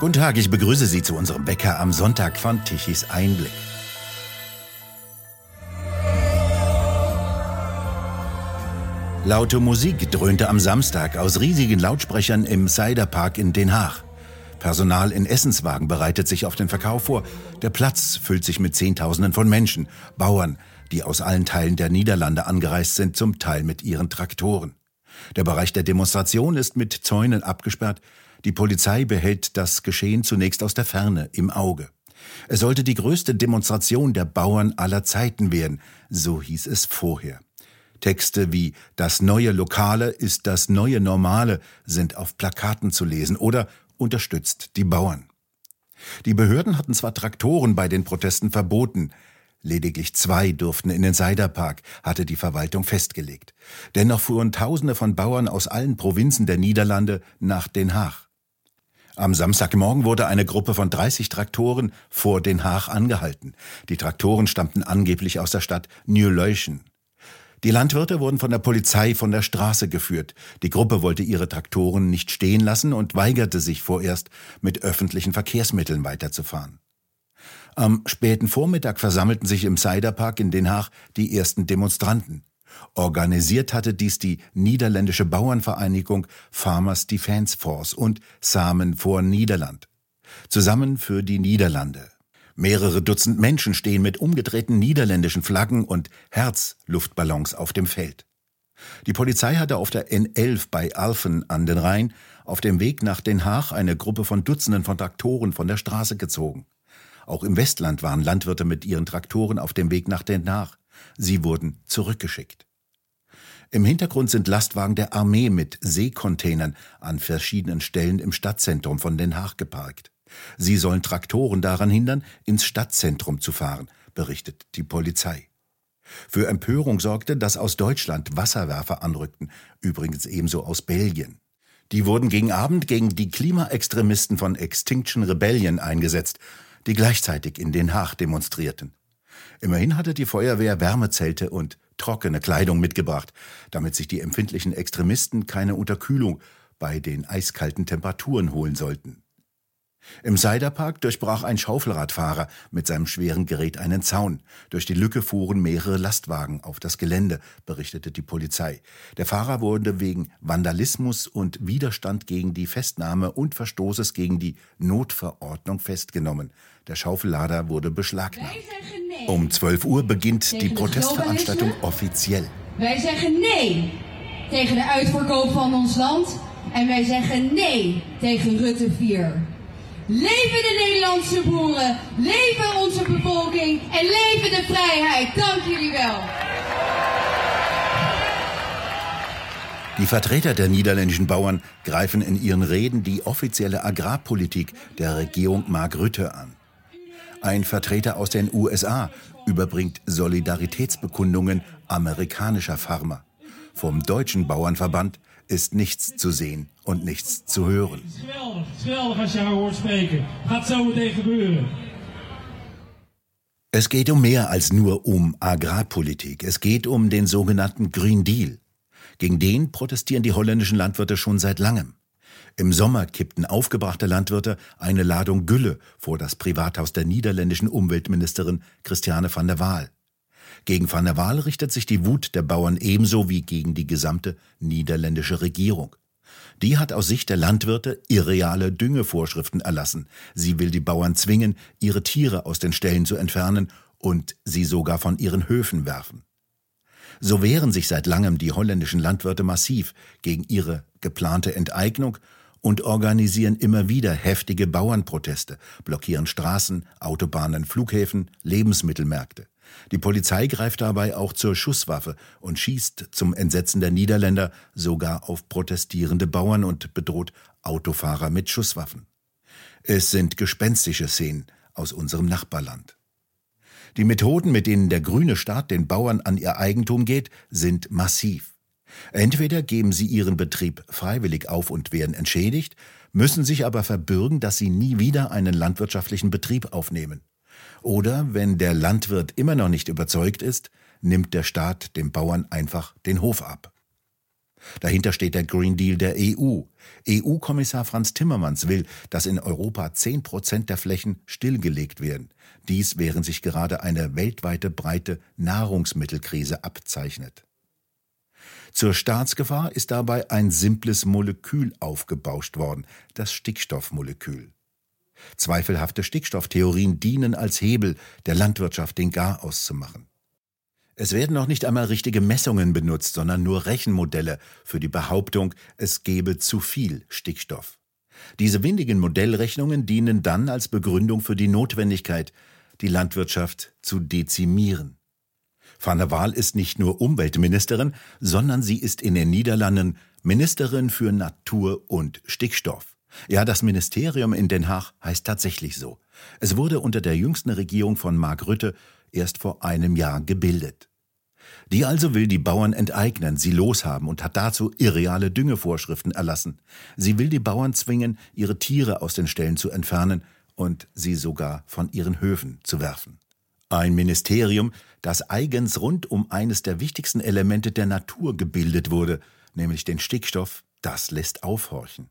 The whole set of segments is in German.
Guten Tag, ich begrüße Sie zu unserem Bäcker am Sonntag von Tichys Einblick. Laute Musik dröhnte am Samstag aus riesigen Lautsprechern im Seiderpark in Den Haag. Personal in Essenswagen bereitet sich auf den Verkauf vor. Der Platz füllt sich mit Zehntausenden von Menschen, Bauern, die aus allen Teilen der Niederlande angereist sind, zum Teil mit ihren Traktoren. Der Bereich der Demonstration ist mit Zäunen abgesperrt. Die Polizei behält das Geschehen zunächst aus der Ferne im Auge. Es sollte die größte Demonstration der Bauern aller Zeiten werden, so hieß es vorher. Texte wie Das neue Lokale ist das neue Normale sind auf Plakaten zu lesen oder unterstützt die Bauern. Die Behörden hatten zwar Traktoren bei den Protesten verboten, lediglich zwei durften in den Seiderpark, hatte die Verwaltung festgelegt. Dennoch fuhren Tausende von Bauern aus allen Provinzen der Niederlande nach Den Haag. Am Samstagmorgen wurde eine Gruppe von 30 Traktoren vor Den Haag angehalten. Die Traktoren stammten angeblich aus der Stadt New Leuchen. Die Landwirte wurden von der Polizei von der Straße geführt. Die Gruppe wollte ihre Traktoren nicht stehen lassen und weigerte sich vorerst, mit öffentlichen Verkehrsmitteln weiterzufahren. Am späten Vormittag versammelten sich im Seiderpark in Den Haag die ersten Demonstranten. Organisiert hatte dies die niederländische Bauernvereinigung Farmers Defence Force und Samen vor Niederland. Zusammen für die Niederlande. Mehrere Dutzend Menschen stehen mit umgedrehten niederländischen Flaggen und Herzluftballons auf dem Feld. Die Polizei hatte auf der N11 bei Alphen an den Rhein auf dem Weg nach Den Haag eine Gruppe von Dutzenden von Traktoren von der Straße gezogen. Auch im Westland waren Landwirte mit ihren Traktoren auf dem Weg nach Den Haag. Sie wurden zurückgeschickt. Im Hintergrund sind Lastwagen der Armee mit Seekontainern an verschiedenen Stellen im Stadtzentrum von Den Haag geparkt. Sie sollen Traktoren daran hindern, ins Stadtzentrum zu fahren, berichtet die Polizei. Für Empörung sorgte, dass aus Deutschland Wasserwerfer anrückten, übrigens ebenso aus Belgien. Die wurden gegen Abend gegen die Klimaextremisten von Extinction Rebellion eingesetzt, die gleichzeitig in Den Haag demonstrierten. Immerhin hatte die Feuerwehr Wärmezelte und trockene Kleidung mitgebracht, damit sich die empfindlichen Extremisten keine Unterkühlung bei den eiskalten Temperaturen holen sollten. Im Seiderpark durchbrach ein Schaufelradfahrer mit seinem schweren Gerät einen Zaun. Durch die Lücke fuhren mehrere Lastwagen auf das Gelände, berichtete die Polizei. Der Fahrer wurde wegen Vandalismus und Widerstand gegen die Festnahme und Verstoßes gegen die Notverordnung festgenommen. Der Schaufellader wurde beschlagnahmt. Um 12 Uhr beginnt die Protestveranstaltung offiziell. Wij zeggen nee tegen de uitverkoop van ons land en wij zeggen nee tegen Rutte 4. Leven de Nederlandse boeren, leven onze bevolking en leven de vrijheid. Dank jullie wel. Die Vertreter der niederländischen Bauern greifen in ihren Reden die offizielle Agrarpolitik der Regierung Mark Rutte an. Ein Vertreter aus den USA überbringt Solidaritätsbekundungen amerikanischer Farmer. Vom deutschen Bauernverband ist nichts zu sehen und nichts zu hören. Es geht um mehr als nur um Agrarpolitik. Es geht um den sogenannten Green Deal. Gegen den protestieren die holländischen Landwirte schon seit langem. Im Sommer kippten aufgebrachte Landwirte eine Ladung Gülle vor das Privathaus der niederländischen Umweltministerin Christiane van der Waal. Gegen Van der Waal richtet sich die Wut der Bauern ebenso wie gegen die gesamte niederländische Regierung. Die hat aus Sicht der Landwirte irreale Düngevorschriften erlassen. Sie will die Bauern zwingen, ihre Tiere aus den Ställen zu entfernen und sie sogar von ihren Höfen werfen. So wehren sich seit langem die holländischen Landwirte massiv gegen ihre geplante Enteignung und organisieren immer wieder heftige Bauernproteste, blockieren Straßen, Autobahnen, Flughäfen, Lebensmittelmärkte. Die Polizei greift dabei auch zur Schusswaffe und schießt zum Entsetzen der Niederländer sogar auf protestierende Bauern und bedroht Autofahrer mit Schusswaffen. Es sind gespenstische Szenen aus unserem Nachbarland. Die Methoden, mit denen der grüne Staat den Bauern an ihr Eigentum geht, sind massiv. Entweder geben sie ihren Betrieb freiwillig auf und werden entschädigt, müssen sich aber verbürgen, dass sie nie wieder einen landwirtschaftlichen Betrieb aufnehmen. Oder wenn der Landwirt immer noch nicht überzeugt ist, nimmt der Staat dem Bauern einfach den Hof ab. Dahinter steht der Green Deal der EU. EU-Kommissar Franz Timmermans will, dass in Europa 10 Prozent der Flächen stillgelegt werden. Dies während sich gerade eine weltweite breite Nahrungsmittelkrise abzeichnet. Zur Staatsgefahr ist dabei ein simples Molekül aufgebauscht worden, das Stickstoffmolekül. Zweifelhafte Stickstofftheorien dienen als Hebel, der Landwirtschaft den Garaus zu machen. Es werden noch nicht einmal richtige Messungen benutzt, sondern nur Rechenmodelle für die Behauptung, es gebe zu viel Stickstoff. Diese windigen Modellrechnungen dienen dann als Begründung für die Notwendigkeit, die Landwirtschaft zu dezimieren. Van der Waal ist nicht nur Umweltministerin, sondern sie ist in den Niederlanden Ministerin für Natur und Stickstoff. Ja, das Ministerium in Den Haag heißt tatsächlich so. Es wurde unter der jüngsten Regierung von Mark Rutte erst vor einem Jahr gebildet. Die also will die Bauern enteignen, sie loshaben und hat dazu irreale Düngevorschriften erlassen. Sie will die Bauern zwingen, ihre Tiere aus den Ställen zu entfernen und sie sogar von ihren Höfen zu werfen. Ein Ministerium, das eigens rund um eines der wichtigsten Elemente der Natur gebildet wurde, nämlich den Stickstoff, das lässt aufhorchen.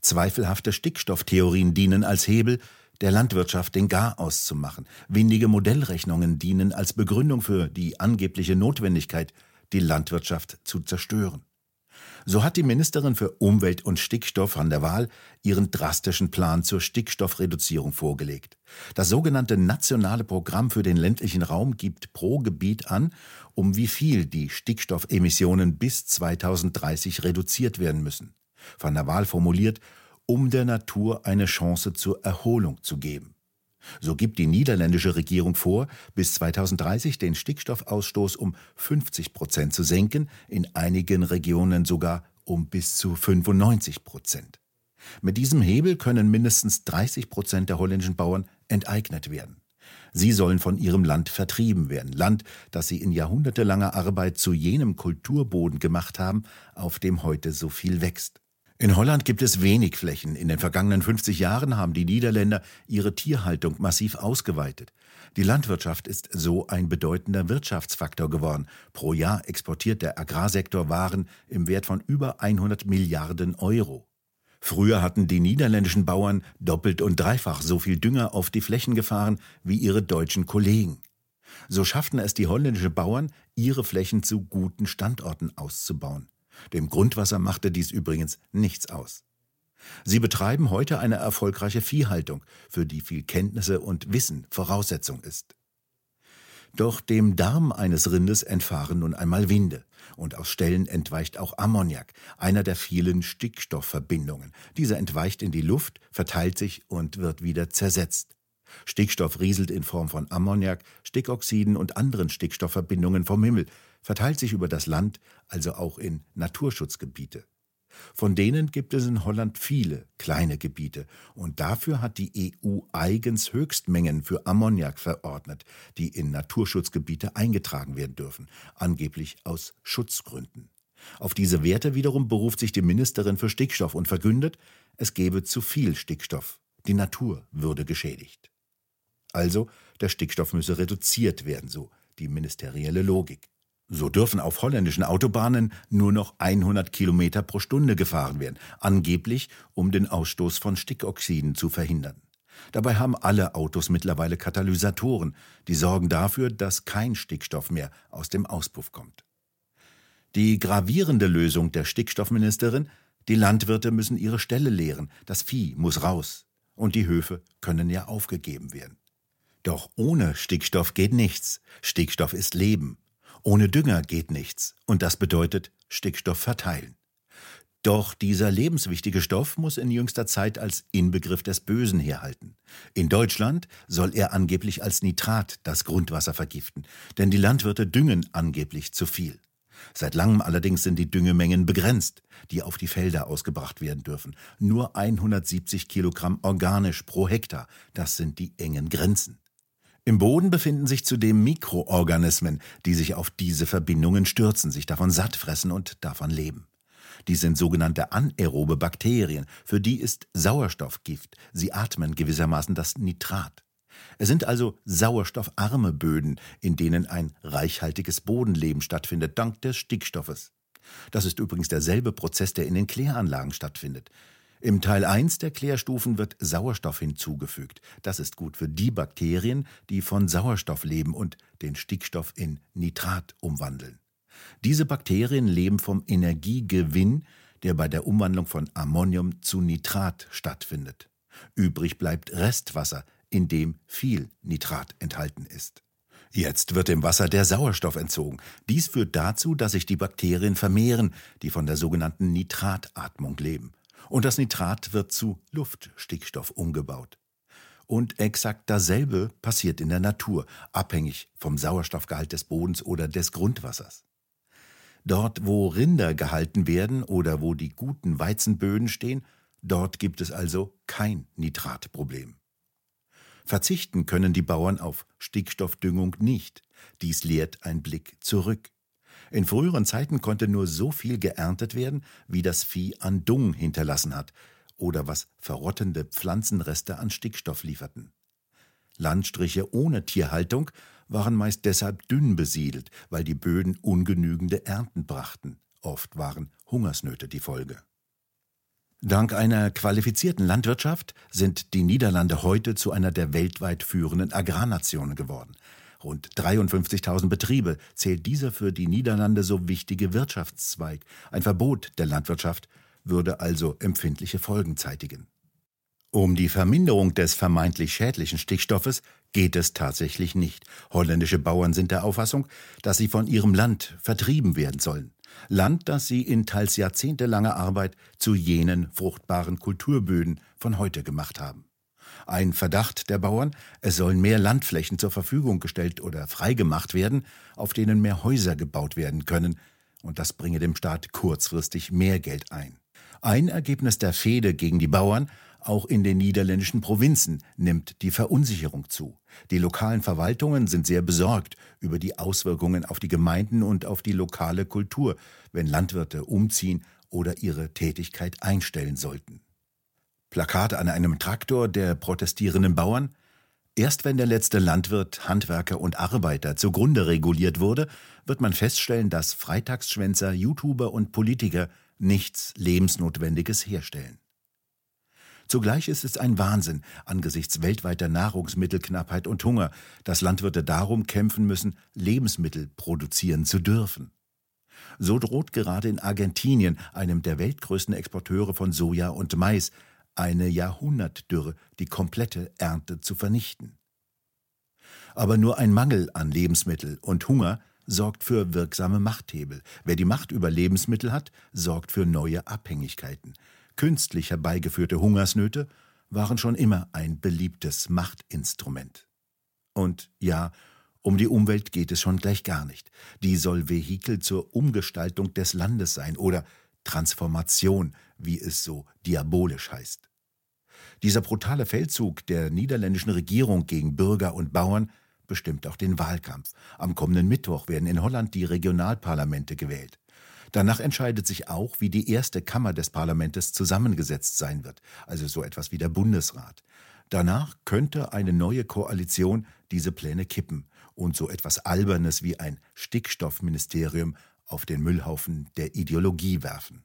Zweifelhafte Stickstofftheorien dienen als Hebel, der Landwirtschaft den Garaus zu machen. Windige Modellrechnungen dienen als Begründung für die angebliche Notwendigkeit, die Landwirtschaft zu zerstören. So hat die Ministerin für Umwelt und Stickstoff an der Wahl ihren drastischen Plan zur Stickstoffreduzierung vorgelegt. Das sogenannte Nationale Programm für den ländlichen Raum gibt pro Gebiet an, um wie viel die Stickstoffemissionen bis 2030 reduziert werden müssen. Van der Waal formuliert, um der Natur eine Chance zur Erholung zu geben. So gibt die niederländische Regierung vor, bis 2030 den Stickstoffausstoß um 50 Prozent zu senken, in einigen Regionen sogar um bis zu 95 Prozent. Mit diesem Hebel können mindestens 30 Prozent der holländischen Bauern enteignet werden. Sie sollen von ihrem Land vertrieben werden, Land, das sie in jahrhundertelanger Arbeit zu jenem Kulturboden gemacht haben, auf dem heute so viel wächst. In Holland gibt es wenig Flächen. In den vergangenen 50 Jahren haben die Niederländer ihre Tierhaltung massiv ausgeweitet. Die Landwirtschaft ist so ein bedeutender Wirtschaftsfaktor geworden. Pro Jahr exportiert der Agrarsektor Waren im Wert von über 100 Milliarden Euro. Früher hatten die niederländischen Bauern doppelt und dreifach so viel Dünger auf die Flächen gefahren wie ihre deutschen Kollegen. So schafften es die holländischen Bauern, ihre Flächen zu guten Standorten auszubauen. Dem Grundwasser machte dies übrigens nichts aus. Sie betreiben heute eine erfolgreiche Viehhaltung, für die viel Kenntnisse und Wissen Voraussetzung ist. Doch dem Darm eines Rindes entfahren nun einmal Winde, und aus Stellen entweicht auch Ammoniak, einer der vielen Stickstoffverbindungen. Dieser entweicht in die Luft, verteilt sich und wird wieder zersetzt. Stickstoff rieselt in Form von Ammoniak, Stickoxiden und anderen Stickstoffverbindungen vom Himmel, verteilt sich über das Land, also auch in Naturschutzgebiete. Von denen gibt es in Holland viele kleine Gebiete, und dafür hat die EU eigens Höchstmengen für Ammoniak verordnet, die in Naturschutzgebiete eingetragen werden dürfen, angeblich aus Schutzgründen. Auf diese Werte wiederum beruft sich die Ministerin für Stickstoff und verkündet, es gebe zu viel Stickstoff, die Natur würde geschädigt. Also, der Stickstoff müsse reduziert werden, so die ministerielle Logik. So dürfen auf holländischen Autobahnen nur noch 100 Kilometer pro Stunde gefahren werden, angeblich um den Ausstoß von Stickoxiden zu verhindern. Dabei haben alle Autos mittlerweile Katalysatoren, die sorgen dafür, dass kein Stickstoff mehr aus dem Auspuff kommt. Die gravierende Lösung der Stickstoffministerin, die Landwirte müssen ihre Ställe leeren, das Vieh muss raus und die Höfe können ja aufgegeben werden. Doch ohne Stickstoff geht nichts. Stickstoff ist Leben. Ohne Dünger geht nichts, und das bedeutet Stickstoff verteilen. Doch dieser lebenswichtige Stoff muss in jüngster Zeit als Inbegriff des Bösen herhalten. In Deutschland soll er angeblich als Nitrat das Grundwasser vergiften, denn die Landwirte düngen angeblich zu viel. Seit langem allerdings sind die Düngemengen begrenzt, die auf die Felder ausgebracht werden dürfen. Nur 170 Kilogramm organisch pro Hektar, das sind die engen Grenzen. Im Boden befinden sich zudem Mikroorganismen, die sich auf diese Verbindungen stürzen, sich davon satt fressen und davon leben. Dies sind sogenannte anaerobe Bakterien, für die ist Sauerstoff Gift, sie atmen gewissermaßen das Nitrat. Es sind also sauerstoffarme Böden, in denen ein reichhaltiges Bodenleben stattfindet, dank des Stickstoffes. Das ist übrigens derselbe Prozess, der in den Kläranlagen stattfindet. Im Teil 1 der Klärstufen wird Sauerstoff hinzugefügt. Das ist gut für die Bakterien, die von Sauerstoff leben und den Stickstoff in Nitrat umwandeln. Diese Bakterien leben vom Energiegewinn, der bei der Umwandlung von Ammonium zu Nitrat stattfindet. Übrig bleibt Restwasser, in dem viel Nitrat enthalten ist. Jetzt wird dem Wasser der Sauerstoff entzogen. Dies führt dazu, dass sich die Bakterien vermehren, die von der sogenannten Nitratatmung leben. Und das Nitrat wird zu Luftstickstoff umgebaut. Und exakt dasselbe passiert in der Natur, abhängig vom Sauerstoffgehalt des Bodens oder des Grundwassers. Dort, wo Rinder gehalten werden oder wo die guten Weizenböden stehen, dort gibt es also kein Nitratproblem. Verzichten können die Bauern auf Stickstoffdüngung nicht. Dies lehrt ein Blick zurück. In früheren Zeiten konnte nur so viel geerntet werden, wie das Vieh an Dung hinterlassen hat oder was verrottende Pflanzenreste an Stickstoff lieferten. Landstriche ohne Tierhaltung waren meist deshalb dünn besiedelt, weil die Böden ungenügende Ernten brachten. Oft waren Hungersnöte die Folge. Dank einer qualifizierten Landwirtschaft sind die Niederlande heute zu einer der weltweit führenden Agrarnationen geworden. Rund 53.000 Betriebe zählt dieser für die Niederlande so wichtige Wirtschaftszweig. Ein Verbot der Landwirtschaft würde also empfindliche Folgen zeitigen. Um die Verminderung des vermeintlich schädlichen Stickstoffes geht es tatsächlich nicht. Holländische Bauern sind der Auffassung, dass sie von ihrem Land vertrieben werden sollen. Land, das sie in teils jahrzehntelanger Arbeit zu jenen fruchtbaren Kulturböden von heute gemacht haben. Ein Verdacht der Bauern, es sollen mehr Landflächen zur Verfügung gestellt oder freigemacht werden, auf denen mehr Häuser gebaut werden können, und das bringe dem Staat kurzfristig mehr Geld ein. Ein Ergebnis der Fehde gegen die Bauern auch in den niederländischen Provinzen nimmt die Verunsicherung zu. Die lokalen Verwaltungen sind sehr besorgt über die Auswirkungen auf die Gemeinden und auf die lokale Kultur, wenn Landwirte umziehen oder ihre Tätigkeit einstellen sollten. Plakat an einem Traktor der protestierenden Bauern. Erst wenn der letzte Landwirt, Handwerker und Arbeiter zugrunde reguliert wurde, wird man feststellen, dass Freitagsschwänzer, YouTuber und Politiker nichts Lebensnotwendiges herstellen. Zugleich ist es ein Wahnsinn angesichts weltweiter Nahrungsmittelknappheit und Hunger, dass Landwirte darum kämpfen müssen, Lebensmittel produzieren zu dürfen. So droht gerade in Argentinien, einem der weltgrößten Exporteure von Soja und Mais, eine Jahrhundertdürre die komplette Ernte zu vernichten. Aber nur ein Mangel an Lebensmittel und Hunger sorgt für wirksame Machthebel. Wer die Macht über Lebensmittel hat, sorgt für neue Abhängigkeiten. Künstlich herbeigeführte Hungersnöte waren schon immer ein beliebtes Machtinstrument. Und ja, um die Umwelt geht es schon gleich gar nicht. Die soll Vehikel zur Umgestaltung des Landes sein oder Transformation, wie es so diabolisch heißt. Dieser brutale Feldzug der niederländischen Regierung gegen Bürger und Bauern bestimmt auch den Wahlkampf. Am kommenden Mittwoch werden in Holland die Regionalparlamente gewählt. Danach entscheidet sich auch, wie die erste Kammer des Parlaments zusammengesetzt sein wird, also so etwas wie der Bundesrat. Danach könnte eine neue Koalition diese Pläne kippen und so etwas Albernes wie ein Stickstoffministerium auf den Müllhaufen der Ideologie werfen.